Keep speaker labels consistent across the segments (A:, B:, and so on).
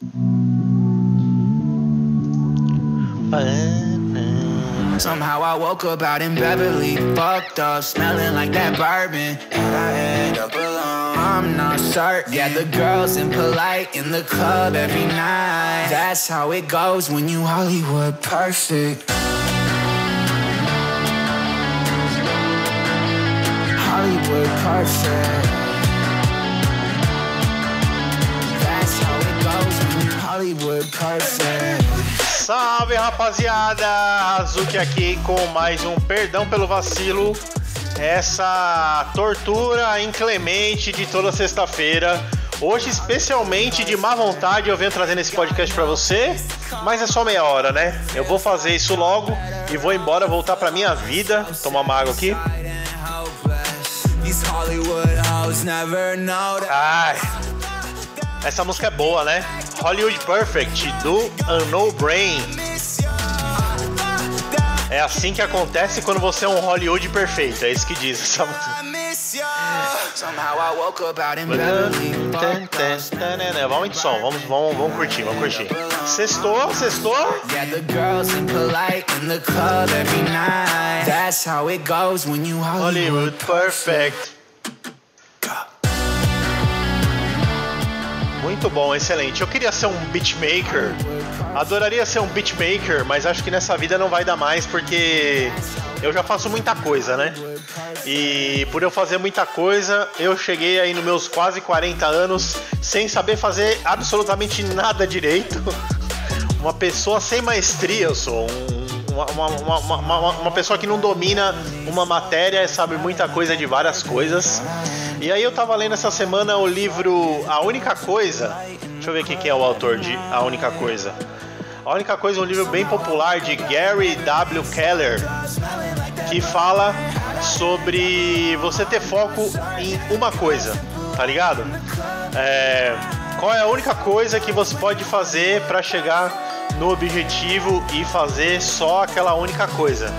A: Uh, Somehow I woke up out in Beverly, fucked up, smelling like that bourbon, and I end up alone. I'm not certain. Yeah, the girls impolite in the club every night. That's how it goes when you Hollywood perfect. Hollywood perfect. Hollywood perfect.
B: Salve rapaziada! Azuki aqui com mais um Perdão pelo Vacilo. Essa tortura inclemente de toda sexta-feira. Hoje, especialmente de má vontade, eu venho trazendo esse podcast pra você, mas é só meia hora, né? Eu vou fazer isso logo e vou embora, voltar pra minha vida. Tomar uma água aqui. Ai, essa música é boa, né? Hollywood Perfect do Unknown Brain. É assim que acontece quando você é um Hollywood perfeito, é isso que diz essa música.
A: In
B: Vamos de som, vamos, vamos, vamos curtir, vamos curtir. Sextou, sextou?
A: Yeah, the girls impolite in the club every night. That's how it goes when you. Hollywood
B: Perfect. Muito bom, excelente. Eu queria ser um beatmaker. Adoraria ser um beatmaker, mas acho que nessa vida não vai dar mais porque eu já faço muita coisa, né? E por eu fazer muita coisa, eu cheguei aí nos meus quase 40 anos sem saber fazer absolutamente nada direito. Uma pessoa sem maestria eu sou. Um- uma, uma, uma, uma, pessoa que não domina uma matéria e sabe muita coisa de várias coisas. E aí eu tava lendo essa semana o livro A Única Coisa. Deixa eu ver quem que é o autor de A Única Coisa. A Única Coisa é um livro bem popular de Gary W. Keller, que fala sobre você ter foco em uma coisa, tá ligado? É, qual é a única coisa que você pode fazer para chegar no objetivo e fazer só aquela única coisa?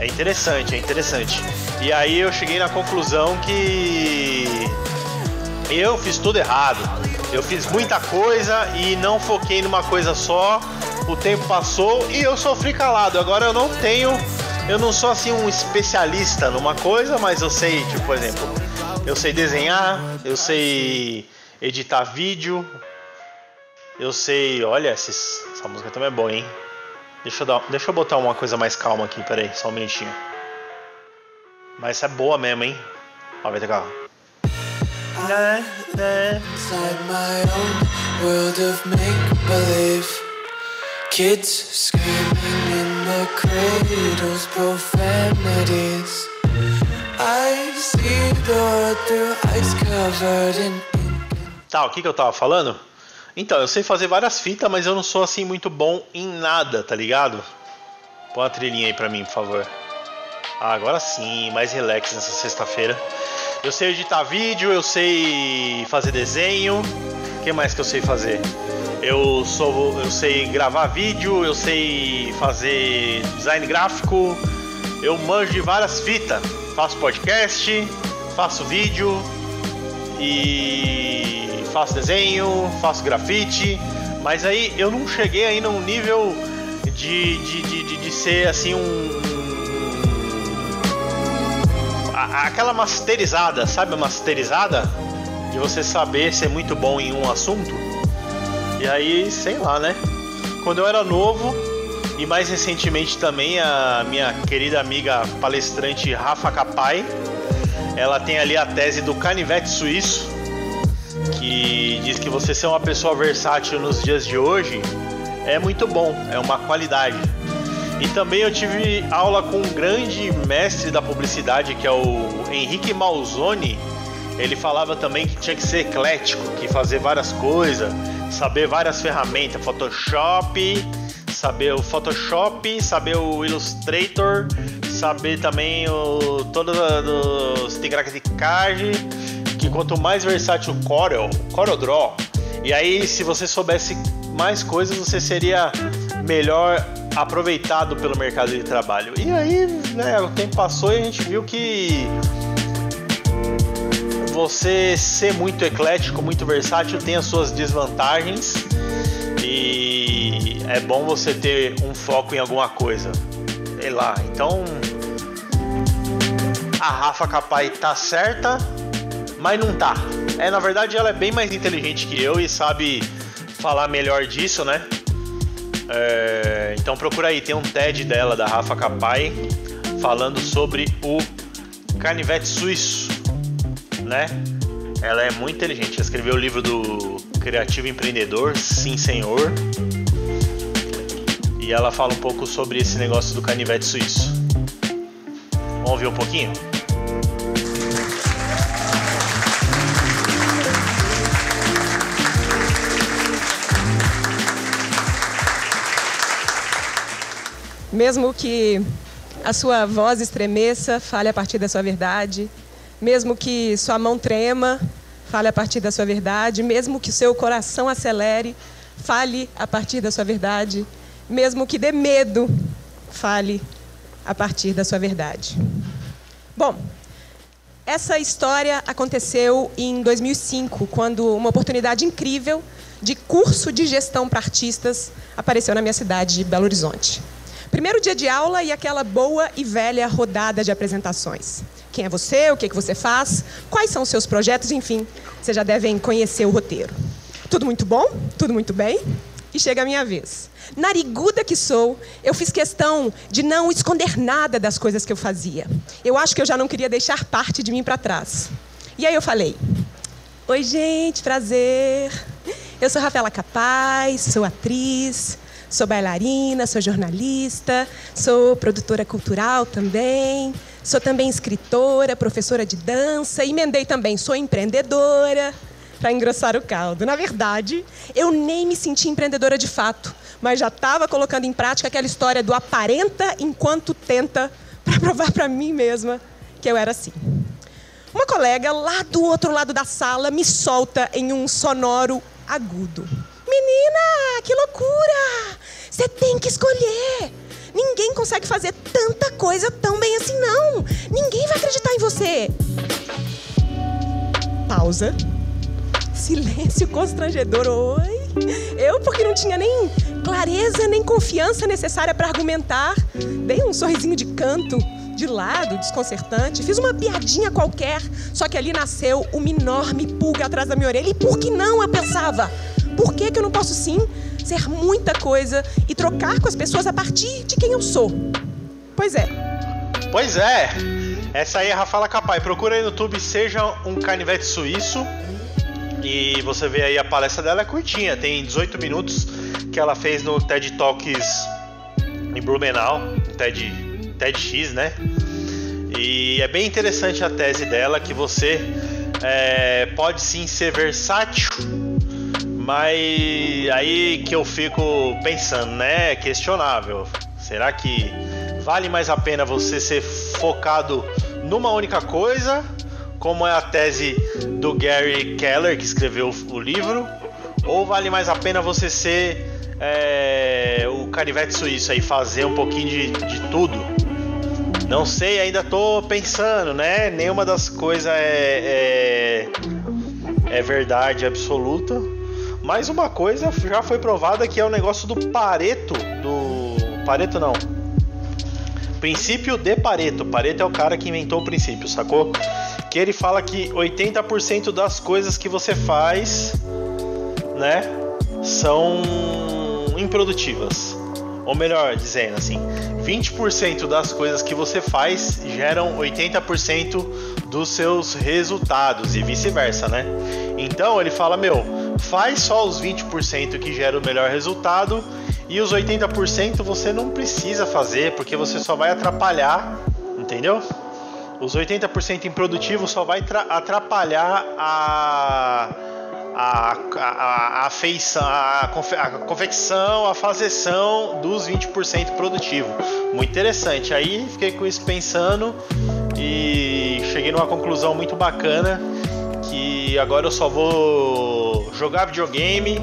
B: É interessante, é interessante. E aí eu cheguei na conclusão que eu fiz tudo errado. Eu fiz muita coisa e não foquei numa coisa só. O tempo passou e eu sofri calado. Agora eu não tenho, eu não sou assim um especialista numa coisa, mas eu sei, tipo, por exemplo, eu sei desenhar, eu sei editar vídeo, eu sei, olha, essa música também é boa, hein? Deixa eu, dar, deixa eu botar uma coisa mais calma aqui, peraí, só um minutinho. Mas essa é boa mesmo, hein? Ó, vai ter.
A: Kids screaming in the cradles, profanities. I see the through covered in
B: Tá, o que, que eu tava falando? Então, eu sei fazer várias fitas, mas eu não sou assim muito bom em nada, tá ligado? Põe uma trilhinha aí pra mim, por favor. Ah, agora sim, mais relax nessa sexta-feira. Eu sei editar vídeo, eu sei fazer desenho. O que mais que eu sei fazer? Eu sou, eu sei gravar vídeo, eu sei fazer design gráfico. Eu manjo de várias fitas. Faço podcast, faço vídeo, e faço desenho, faço grafite, mas aí eu não cheguei aí num nível de, de, de, de, de ser assim um. a- aquela masterizada, sabe a masterizada? De você saber ser muito bom em um assunto. E aí, sei lá, né? Quando eu era novo, e mais recentemente também a minha querida amiga palestrante Rafa Capai, ela tem ali a tese do canivete suíço, que diz que você ser uma pessoa versátil nos dias de hoje é muito bom, é uma qualidade. E também eu tive aula com um grande mestre da publicidade, que é o Henrique Malzoni. Ele falava também que tinha que ser eclético, que fazer várias coisas, saber várias ferramentas, Photoshop, saber o Photoshop, saber o Illustrator, saber também o todos os tigracticagem, quanto mais versátil o Corel, Corel Draw. E aí, se você soubesse mais coisas, você seria melhor aproveitado pelo mercado de trabalho. E aí, né, o tempo passou e a gente viu que você ser muito eclético, muito versátil tem as suas desvantagens E é bom você ter um foco em alguma coisa. Sei lá. Então a Rafa Capai tá certa, mas não tá. É, na verdade ela é bem mais inteligente que eu e sabe falar melhor disso, né? É, então procura aí, tem um TED dela, da Rafa Capai, falando sobre o canivete suíço, né? Ela é muito inteligente, ela escreveu o livro do Criativo Empreendedor, Sim Senhor. E ela fala um pouco sobre esse negócio do canivete suíço. Vamos ouvir um pouquinho?
C: Mesmo que a sua voz estremeça, fale a partir da sua verdade. Mesmo que sua mão trema, fale a partir da sua verdade. Mesmo que seu coração acelere, fale a partir da sua verdade. Mesmo que dê medo, fale a partir da sua verdade. Bom, essa história aconteceu em 2005, quando uma oportunidade incrível de curso de gestão para artistas apareceu na minha cidade de Belo Horizonte. Primeiro dia de aula e aquela boa e velha rodada de apresentações. Quem é você? O que, é que você faz? Quais são os seus projetos? Enfim, vocês já devem conhecer o roteiro. Tudo muito bom? Tudo muito bem? E chega a minha vez. Nariguda que sou, eu fiz questão de não esconder nada das coisas que eu fazia. Eu acho que eu já não queria deixar parte de mim para trás. E aí eu falei: Oi, gente, prazer. Eu sou Rafaela Capaz, sou atriz, Sou bailarina, sou jornalista, sou produtora cultural também, sou também escritora, professora de dança, emendei também, sou empreendedora, para engrossar o caldo. Na verdade, eu nem me senti empreendedora de fato, mas já estava colocando em prática aquela história do aparenta enquanto tenta, para provar para mim mesma que eu era assim. Uma colega lá do outro lado da sala me solta em um sonoro agudo. Menina, que loucura! Você tem que escolher. Ninguém consegue fazer tanta coisa tão bem assim, não. Ninguém vai acreditar em você. Pausa. Silêncio constrangedor. Oi. Eu, porque não tinha nem clareza nem confiança necessária para argumentar, dei um sorrisinho de canto, de lado, desconcertante. Fiz uma piadinha qualquer, só que ali nasceu uma enorme pulga atrás da minha orelha. E por que não? Eu pensava. Por que, que eu não posso sim ser muita coisa e trocar com as pessoas a partir de quem eu sou? Pois é.
B: Pois é. Essa aí é a Rafaela Capai. Procura aí no YouTube Seja um Canivete Suíço. E você vê aí a palestra dela é curtinha, tem 18 minutos que ela fez no TED Talks em Blumenau, TED, TEDx, né? E é bem interessante a tese dela que você é, pode sim ser versátil mas aí que eu fico pensando, né? Questionável. Será que vale mais a pena você ser focado numa única coisa, como é a tese do Gary Keller, que escreveu o livro? Ou vale mais a pena você ser é, o canivete suíço aí, fazer um pouquinho de, de tudo? Não sei, ainda tô pensando, né? Nenhuma das coisas é, é, é verdade absoluta. Mais uma coisa já foi provada que é o negócio do Pareto, do Pareto não. Princípio de Pareto. Pareto é o cara que inventou o princípio, sacou? Que ele fala que 80% das coisas que você faz, né, são improdutivas. Ou melhor dizendo assim, 20% das coisas que você faz geram 80% dos seus resultados e vice-versa, né? Então ele fala, meu, faz só os 20% que gera o melhor resultado e os 80% você não precisa fazer porque você só vai atrapalhar, entendeu? Os 80% improdutivo só vai atrapalhar a a, a, a, feição, a, a confecção, a fazeção dos 20% produtivo. Muito interessante. Aí fiquei com isso pensando e cheguei numa conclusão muito bacana que agora eu só vou jogar videogame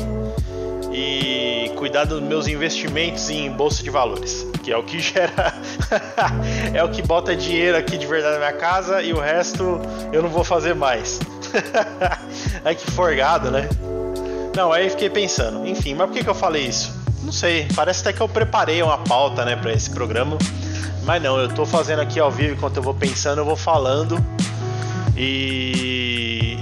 B: e cuidar dos meus investimentos em bolsa de valores, que é o que gera é o que bota dinheiro aqui de verdade na minha casa e o resto eu não vou fazer mais. Ai que forgado, né? Não, aí fiquei pensando. Enfim, mas por que, que eu falei isso? Não sei. Parece até que eu preparei uma pauta, né, para esse programa. Mas não, eu tô fazendo aqui ao vivo enquanto eu vou pensando, eu vou falando. E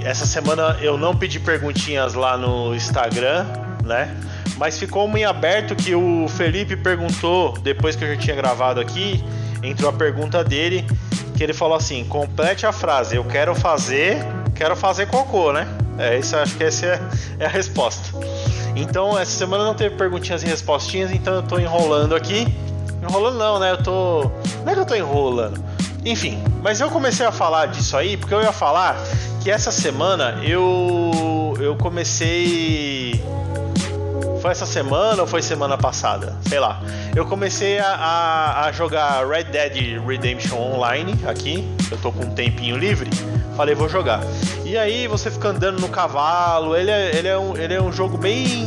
B: essa semana eu não pedi perguntinhas lá no Instagram, né? Mas ficou em aberto que o Felipe perguntou, depois que eu já tinha gravado aqui, entrou a pergunta dele, que ele falou assim: complete a frase, eu quero fazer, quero fazer cocô, né? É isso, acho que essa é, é a resposta. Então, essa semana não teve perguntinhas e respostinhas, então eu tô enrolando aqui. Enrolando não, né? Eu tô. Não é que eu tô enrolando. Enfim, mas eu comecei a falar disso aí porque eu ia falar que essa semana eu. Eu comecei. Foi essa semana ou foi semana passada? Sei lá. Eu comecei a, a, a jogar Red Dead Redemption Online aqui. Eu tô com um tempinho livre. Falei, vou jogar. E aí você fica andando no cavalo. Ele é, ele é, um, ele é um jogo bem.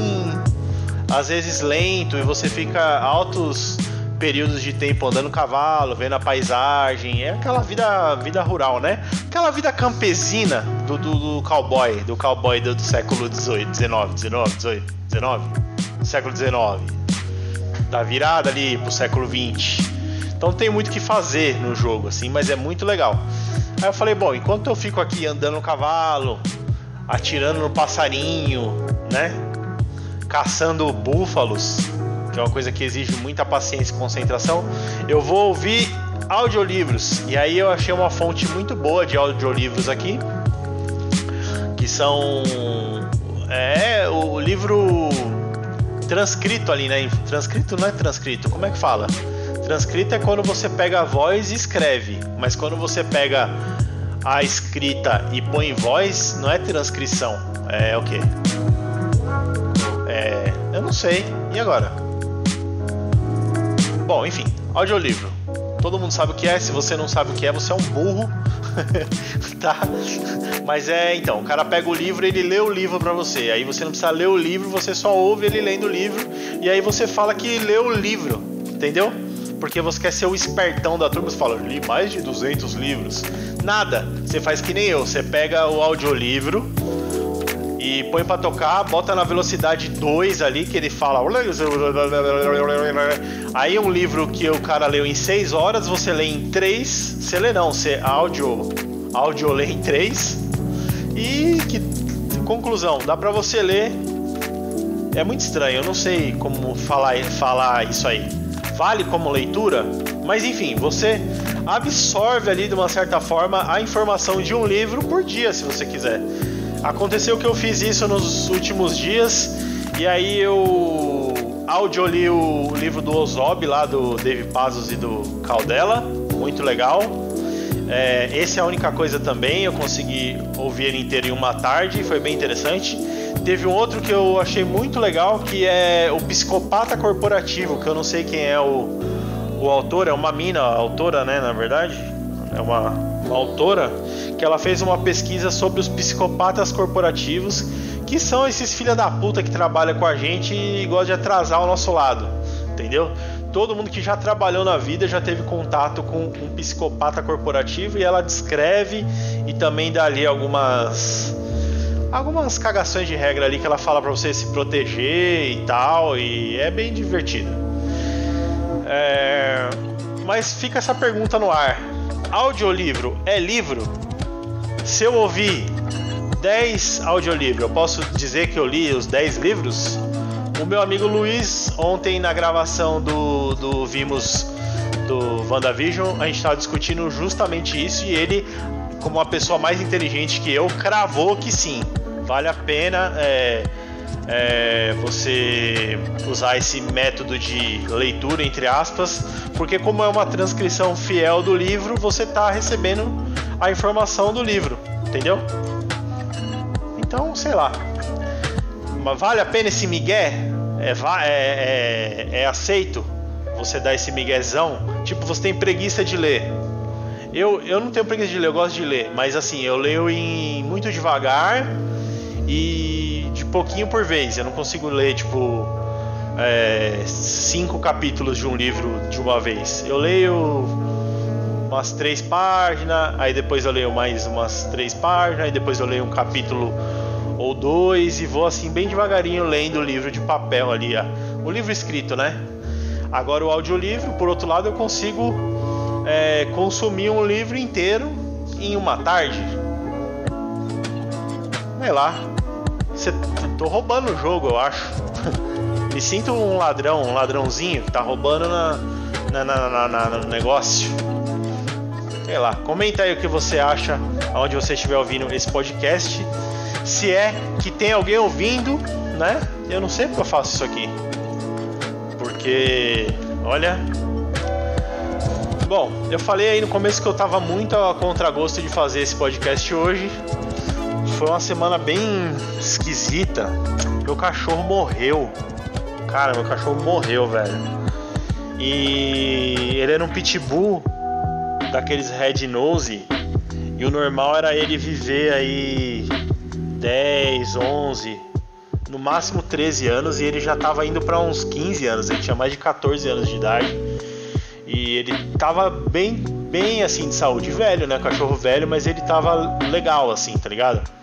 B: Às vezes lento e você fica altos períodos de tempo andando cavalo, vendo a paisagem, é aquela vida, vida rural, né? Aquela vida campesina do, do, do cowboy, do cowboy do, do século XVIII, XIX, XIX, XVIII, XIX, século XIX, da virada ali pro século XX. Então tem muito que fazer no jogo, assim, mas é muito legal. Aí eu falei, bom, enquanto eu fico aqui andando no cavalo, atirando no passarinho, né? Caçando búfalos, que é uma coisa que exige muita paciência e concentração, eu vou ouvir audiolivros. E aí eu achei uma fonte muito boa de audiolivros aqui, que são é o livro transcrito ali, né? Transcrito não é transcrito, como é que fala? Transcrito é quando você pega a voz e escreve, mas quando você pega a escrita e põe voz, não é transcrição, é o quê? É, eu não sei. E agora? Bom, enfim, audiolivro. Todo mundo sabe o que é, se você não sabe o que é, você é um burro. tá? Mas é, então, o cara pega o livro, ele lê o livro para você. Aí você não precisa ler o livro, você só ouve ele lendo o livro e aí você fala que leu o livro, entendeu? Porque você quer ser o espertão da turma, você fala, li mais de 200 livros. Nada, você faz que nem eu, você pega o audiolivro, e põe para tocar, bota na velocidade 2 ali, que ele fala. Aí um livro que o cara leu em 6 horas, você lê em 3. Você lê não, você áudio, áudio lê em 3. E que conclusão, dá para você ler. É muito estranho, eu não sei como falar, falar isso aí. Vale como leitura, mas enfim, você absorve ali de uma certa forma a informação de um livro por dia, se você quiser. Aconteceu que eu fiz isso nos últimos dias e aí eu audioli o livro do Ozob lá do Dave Pazos e do Caldela, muito legal. É, esse é a única coisa também, eu consegui ouvir ele inteiro em uma tarde, foi bem interessante. Teve um outro que eu achei muito legal, que é o Psicopata Corporativo, que eu não sei quem é o, o autor, é uma mina, autora, né, na verdade. É uma autora que ela fez uma pesquisa sobre os psicopatas corporativos, que são esses filha da puta que trabalham com a gente e gostam de atrasar o nosso lado, entendeu? Todo mundo que já trabalhou na vida já teve contato com um psicopata corporativo e ela descreve e também dá ali algumas algumas cagações de regra ali que ela fala para você se proteger e tal e é bem divertido. É... Mas fica essa pergunta no ar: audiolivro é livro? Se eu ouvir 10 audiolivros, eu posso dizer que eu li os 10 livros? O meu amigo Luiz, ontem na gravação do, do Vimos do WandaVision, a gente estava discutindo justamente isso e ele, como uma pessoa mais inteligente que eu, cravou que sim, vale a pena é, é, você usar esse método de leitura, entre aspas, porque, como é uma transcrição fiel do livro, você está recebendo a informação do livro, entendeu? Então, sei lá. Mas vale a pena esse migué? É, é, é, é aceito você dar esse miguezão? Tipo, você tem preguiça de ler. Eu, eu não tenho preguiça de ler, eu gosto de ler, mas assim, eu leio em muito devagar e pouquinho por vez. Eu não consigo ler, tipo, é, cinco capítulos de um livro de uma vez. Eu leio umas três páginas, aí depois eu leio mais umas três páginas, aí depois eu leio um capítulo ou dois e vou assim bem devagarinho lendo o livro de papel ali, ó. o livro escrito, né? Agora o audiolivro, por outro lado, eu consigo é, consumir um livro inteiro em uma tarde. Sei lá. Cê, tô roubando o jogo, eu acho. Me sinto um ladrão, um ladrãozinho que tá roubando na, na, na, na, no negócio. Sei lá, comenta aí o que você acha, aonde você estiver ouvindo esse podcast. Se é que tem alguém ouvindo, né? Eu não sei porque eu faço isso aqui. Porque, olha. Bom, eu falei aí no começo que eu tava muito a contragosto de fazer esse podcast hoje. Foi uma semana bem esquisita. Meu cachorro morreu. Cara, meu cachorro morreu, velho. E ele era um pitbull daqueles red nose. E o normal era ele viver aí 10, 11, no máximo 13 anos e ele já estava indo para uns 15 anos, ele tinha mais de 14 anos de idade. E ele tava bem, bem assim de saúde, velho, né? Cachorro velho, mas ele tava legal assim, tá ligado?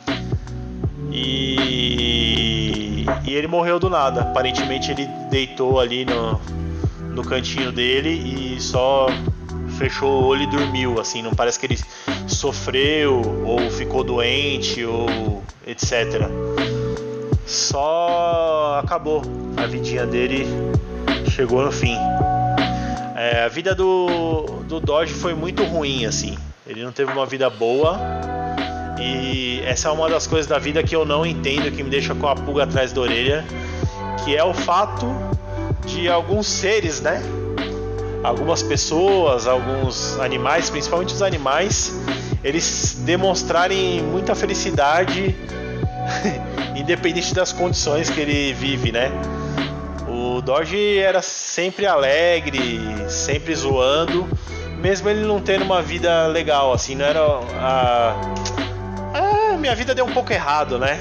B: E, e ele morreu do nada. Aparentemente ele deitou ali no, no cantinho dele e só fechou o olho e dormiu, assim, não parece que ele sofreu ou ficou doente ou etc. Só acabou a vidinha dele, chegou no fim. É, a vida do, do Dodge foi muito ruim, assim. Ele não teve uma vida boa. E essa é uma das coisas da vida que eu não entendo, que me deixa com a pulga atrás da orelha, que é o fato de alguns seres, né? Algumas pessoas, alguns animais, principalmente os animais, eles demonstrarem muita felicidade independente das condições que ele vive, né? O Dodge era sempre alegre, sempre zoando, mesmo ele não tendo uma vida legal, assim, não era a... minha vida deu um pouco errado, né?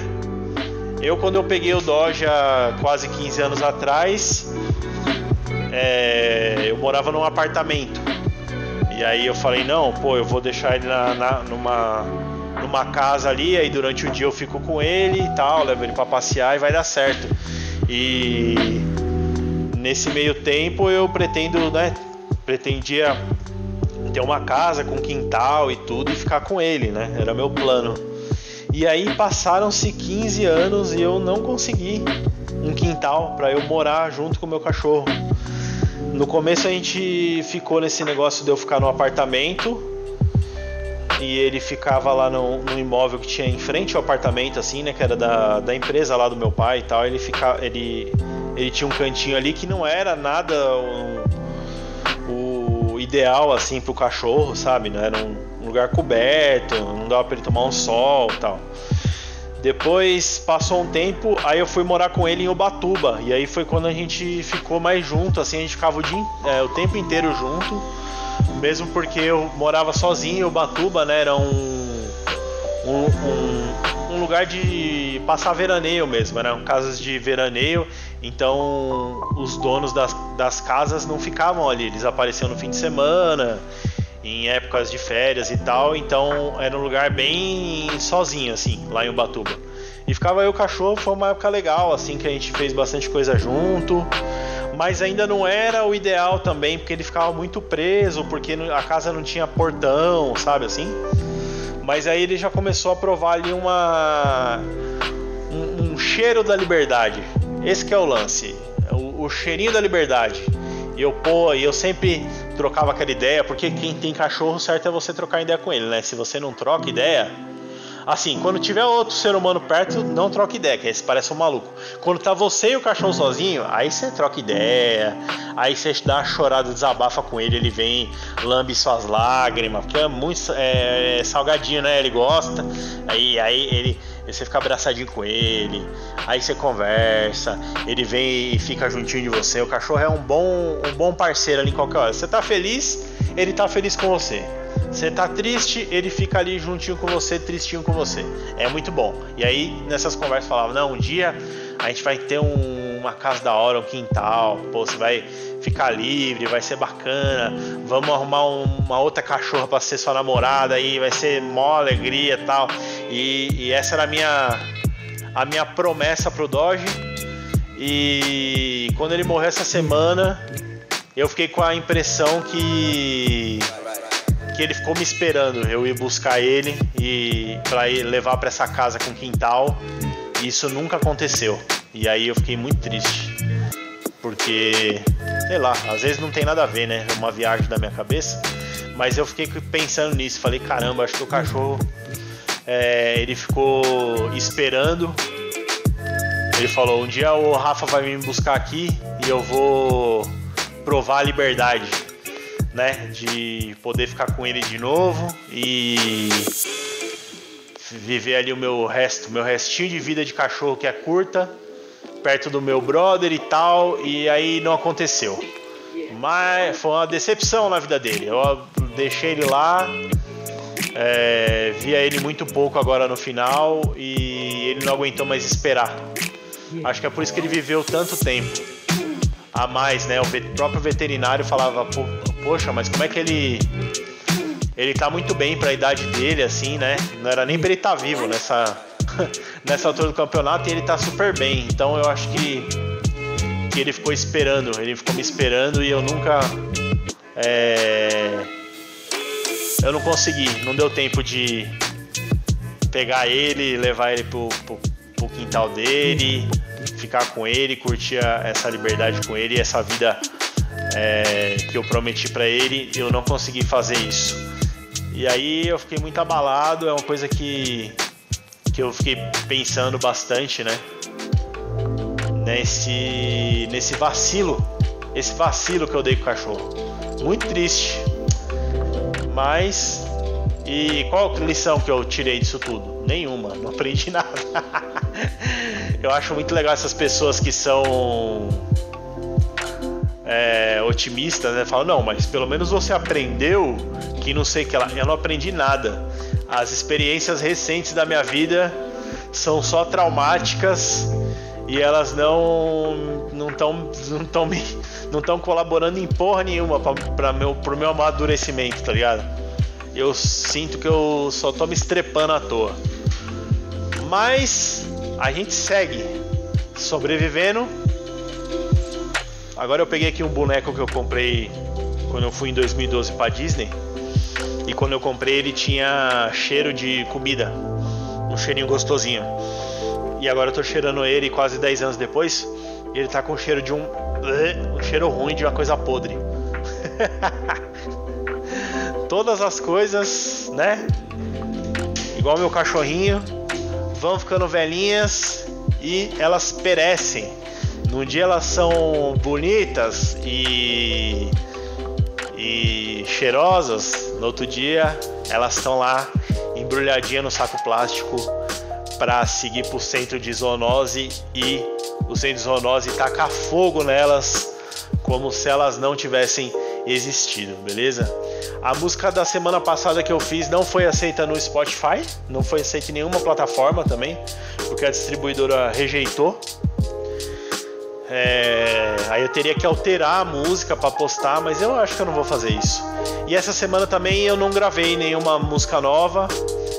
B: Eu quando eu peguei o Dodge há quase 15 anos atrás, é... eu morava num apartamento. E aí eu falei, não, pô, eu vou deixar ele na, na, numa, numa casa ali, aí durante o dia eu fico com ele e tal, levo ele para passear e vai dar certo. E nesse meio tempo eu pretendo, né, pretendia ter uma casa com quintal e tudo e ficar com ele, né? Era meu plano. E aí passaram-se 15 anos e eu não consegui um quintal para eu morar junto com o meu cachorro. No começo a gente ficou nesse negócio de eu ficar no apartamento e ele ficava lá no, no, imóvel que tinha em frente ao apartamento, assim, né? Que era da, da empresa lá do meu pai e tal. Ele, fica, ele ele tinha um cantinho ali que não era nada o, o ideal assim pro cachorro, sabe? Não era um, um lugar coberto, não dava para ele tomar um sol, tal. Depois passou um tempo, aí eu fui morar com ele em Ubatuba. E aí foi quando a gente ficou mais junto, assim, a gente ficava o, dia, é, o tempo inteiro junto. Mesmo porque eu morava sozinho em Ubatuba, né? Era um, um, um, um lugar de passar veraneio mesmo, eram casas de veraneio. Então os donos das, das casas não ficavam ali, eles apareciam no fim de semana, em épocas de férias e tal. Então era um lugar bem sozinho, assim, lá em Ubatuba. E ficava eu o cachorro, foi uma época legal, assim, que a gente fez bastante coisa junto. Mas ainda não era o ideal também, porque ele ficava muito preso, porque a casa não tinha portão, sabe assim? Mas aí ele já começou a provar ali uma. um, um cheiro da liberdade esse é o lance, o, o cheirinho da liberdade. E eu, pô, eu sempre trocava aquela ideia, porque quem tem cachorro, certo é você trocar ideia com ele, né? Se você não troca ideia, Assim, quando tiver outro ser humano perto, não troca ideia, que aí você parece um maluco. Quando tá você e o cachorro sozinho, aí você troca ideia, aí você dá uma chorada, desabafa com ele, ele vem, lambe suas lágrimas, porque é muito é, salgadinho, né? Ele gosta. Aí, aí ele você fica abraçadinho com ele, aí você conversa, ele vem e fica juntinho de você. O cachorro é um bom, um bom parceiro ali em qualquer hora. Você tá feliz, ele tá feliz com você. Você tá triste, ele fica ali juntinho com você, tristinho com você. É muito bom. E aí nessas conversas falava, não, um dia a gente vai ter um, uma casa da hora, um quintal, pô, você vai ficar livre, vai ser bacana. Vamos arrumar um, uma outra cachorra para ser sua namorada aí, vai ser mó alegria e tal. E, e essa era a minha a minha promessa pro Doge. E quando ele morreu essa semana, eu fiquei com a impressão que que ele ficou me esperando. Eu ia buscar ele e para levar para essa casa com quintal. E isso nunca aconteceu. E aí eu fiquei muito triste. Porque, sei lá, às vezes não tem nada a ver, né? Uma viagem da minha cabeça. Mas eu fiquei pensando nisso. Falei, caramba, acho que o cachorro é, ele ficou esperando. Ele falou: um dia o Rafa vai me buscar aqui e eu vou provar a liberdade, né? De poder ficar com ele de novo e viver ali o meu resto, meu restinho de vida de cachorro que é curta, perto do meu brother e tal. E aí não aconteceu. Mas foi uma decepção na vida dele. Eu deixei ele lá, é, via ele muito pouco agora no final e ele não aguentou mais esperar. Acho que é por isso que ele viveu tanto tempo a mais, né? O próprio veterinário falava, poxa, mas como é que ele ele tá muito bem para a idade dele, assim, né? Não era nem para ele estar tá vivo nessa nessa altura do campeonato e ele tá super bem. Então eu acho que que ele ficou esperando, ele ficou me esperando e eu nunca é, eu não consegui, não deu tempo de pegar ele, levar ele pro, pro, pro quintal dele, ficar com ele, curtir essa liberdade com ele, essa vida é, que eu prometi para ele, eu não consegui fazer isso. E aí eu fiquei muito abalado, é uma coisa que, que eu fiquei pensando bastante, né? Nesse, nesse vacilo, esse vacilo que eu dei com o cachorro. Muito triste, mas. E qual lição que eu tirei disso tudo? Nenhuma, não aprendi nada. eu acho muito legal essas pessoas que são é, otimistas, né? Falam, não, mas pelo menos você aprendeu que não sei que lá. Eu não aprendi nada. As experiências recentes da minha vida são só traumáticas e elas não não estão não estão me não estão colaborando em porra nenhuma para meu pro meu amadurecimento, tá ligado? Eu sinto que eu só tô me estrepando à toa. Mas a gente segue sobrevivendo. Agora eu peguei aqui um boneco que eu comprei quando eu fui em 2012 para Disney. E quando eu comprei ele tinha cheiro de comida, um cheirinho gostosinho. E agora eu tô cheirando ele quase 10 anos depois, ele tá com cheiro de um um cheiro ruim de uma coisa podre. Todas as coisas, né? Igual meu cachorrinho, vão ficando velhinhas e elas perecem. Num dia elas são bonitas e, e cheirosas, no outro dia elas estão lá embrulhadinhas no saco plástico para seguir para o centro de zoonose e o centro de zoonose tacar fogo nelas como se elas não tivessem existido, beleza? A música da semana passada que eu fiz não foi aceita no Spotify, não foi aceita em nenhuma plataforma também, porque a distribuidora rejeitou. É... aí eu teria que alterar a música para postar, mas eu acho que eu não vou fazer isso. E essa semana também eu não gravei nenhuma música nova,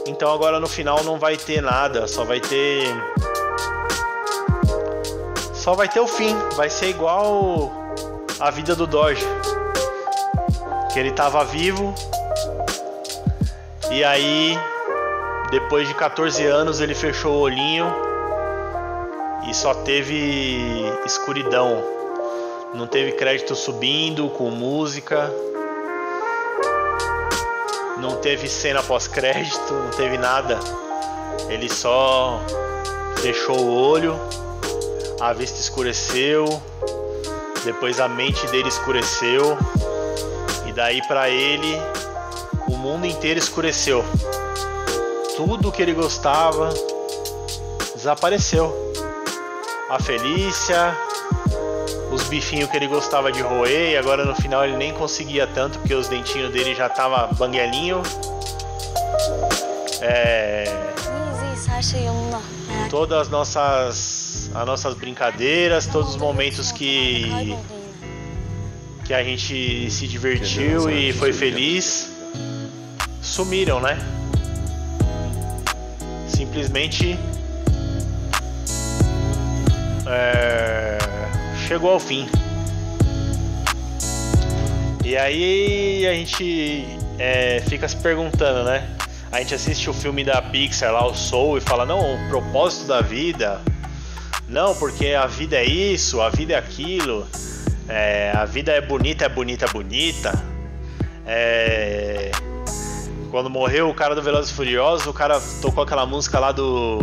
B: então agora no final não vai ter nada, só vai ter. Só vai ter o fim, vai ser igual a vida do Doge. Que ele tava vivo. E aí, depois de 14 anos, ele fechou o olhinho e só teve escuridão. Não teve crédito subindo com música não teve cena pós-crédito, não teve nada. Ele só fechou o olho, a vista escureceu, depois a mente dele escureceu e daí para ele o mundo inteiro escureceu. Tudo que ele gostava desapareceu. A Felícia, os bifinhos que ele gostava de roer e agora no final ele nem conseguia tanto porque os dentinhos dele já tava banguelinho. É... Todas as nossas, as nossas brincadeiras, todos os momentos que que a gente se divertiu e foi feliz sumiram, né? Simplesmente é, chegou ao fim. E aí a gente é, fica se perguntando, né? A gente assiste o filme da Pixar lá, o Soul, e fala, não, o propósito da vida. Não, porque a vida é isso, a vida é aquilo. É, a vida é bonita, é bonita, bonita. É, quando morreu o cara do Velozes Furiosos, o cara tocou aquela música lá do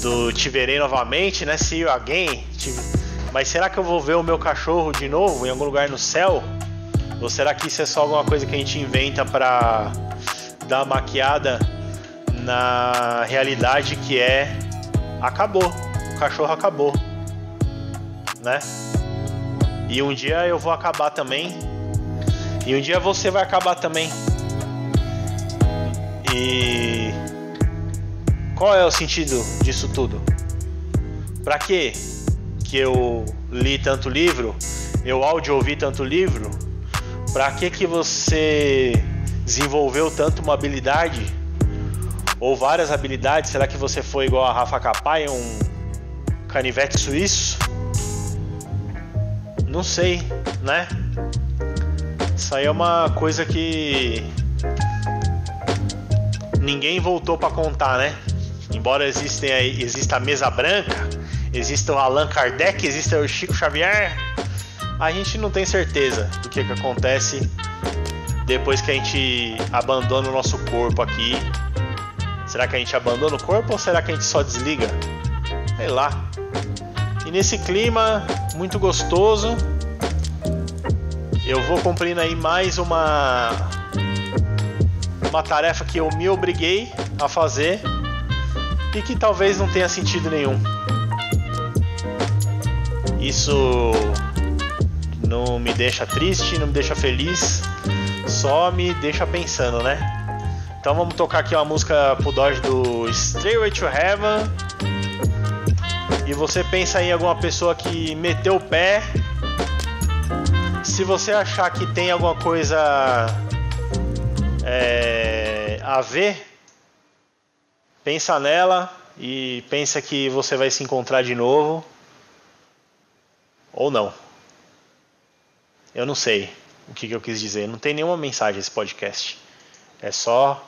B: do Te Verei Novamente, né? See You Again. Mas será que eu vou ver o meu cachorro de novo em algum lugar no céu? Ou será que isso é só alguma coisa que a gente inventa para dar maquiada na realidade que é acabou, o cachorro acabou, né? E um dia eu vou acabar também. E um dia você vai acabar também. E qual é o sentido disso tudo? Para que que eu li tanto livro? Eu áudio ouvi tanto livro? Para que que você desenvolveu tanto uma habilidade ou várias habilidades? Será que você foi igual a Rafa Capai, um canivete suíço? Não sei, né? Isso aí é uma coisa que ninguém voltou para contar, né? Embora existem aí, exista a mesa branca, exista o Allan Kardec, exista o Chico Xavier, a gente não tem certeza do que, que acontece depois que a gente abandona o nosso corpo aqui. Será que a gente abandona o corpo ou será que a gente só desliga? Sei lá. E nesse clima muito gostoso, eu vou cumprindo aí mais uma uma tarefa que eu me obriguei a fazer e que talvez não tenha sentido nenhum. Isso não me deixa triste, não me deixa feliz, só me deixa pensando, né? Então vamos tocar aqui uma música pro Dodge do Stairway to Heaven. E você pensa em alguma pessoa que meteu o pé. Se você achar que tem alguma coisa é, a ver, pensa nela e pensa que você vai se encontrar de novo. Ou não. Eu não sei o que, que eu quis dizer. Não tem nenhuma mensagem esse podcast. É só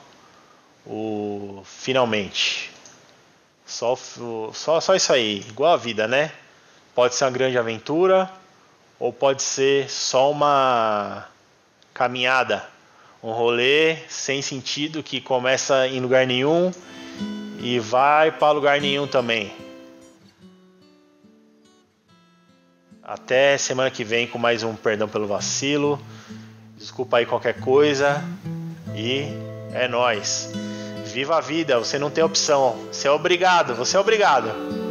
B: o finalmente. Só, só, só isso aí. Igual a vida, né? Pode ser uma grande aventura ou pode ser só uma caminhada, um rolê sem sentido que começa em lugar nenhum e vai para lugar nenhum também. Até semana que vem com mais um Perdão pelo Vacilo. Desculpa aí qualquer coisa. E é nós. Viva a vida, você não tem opção. Você é obrigado, você é obrigado.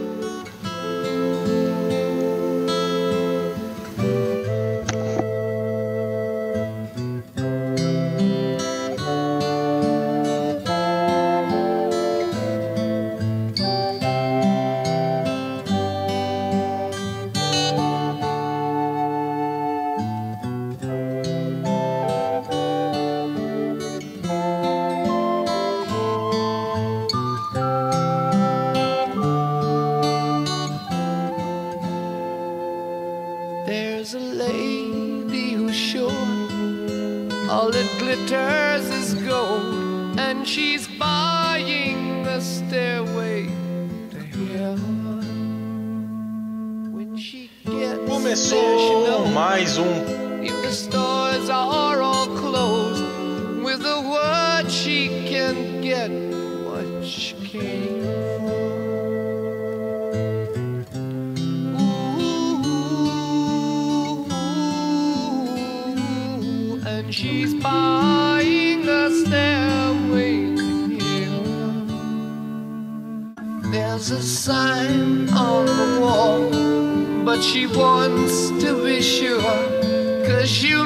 A: she wants to be sure. Cause you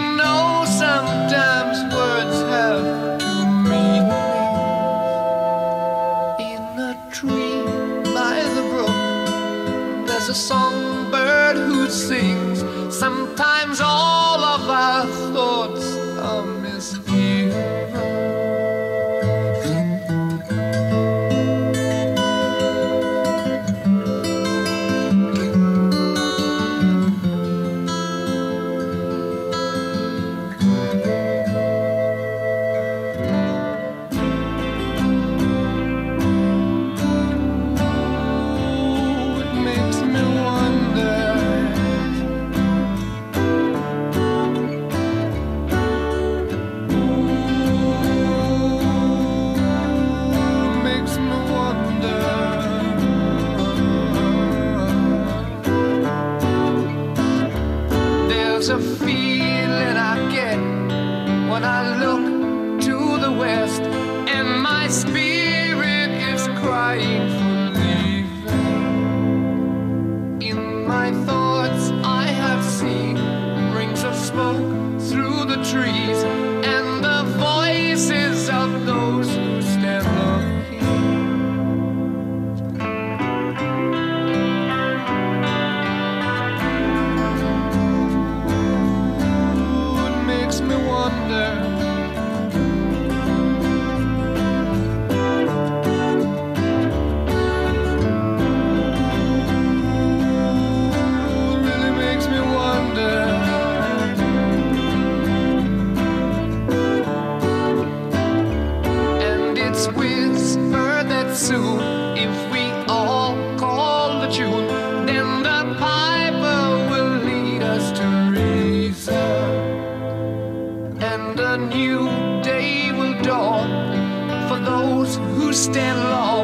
A: stand alone.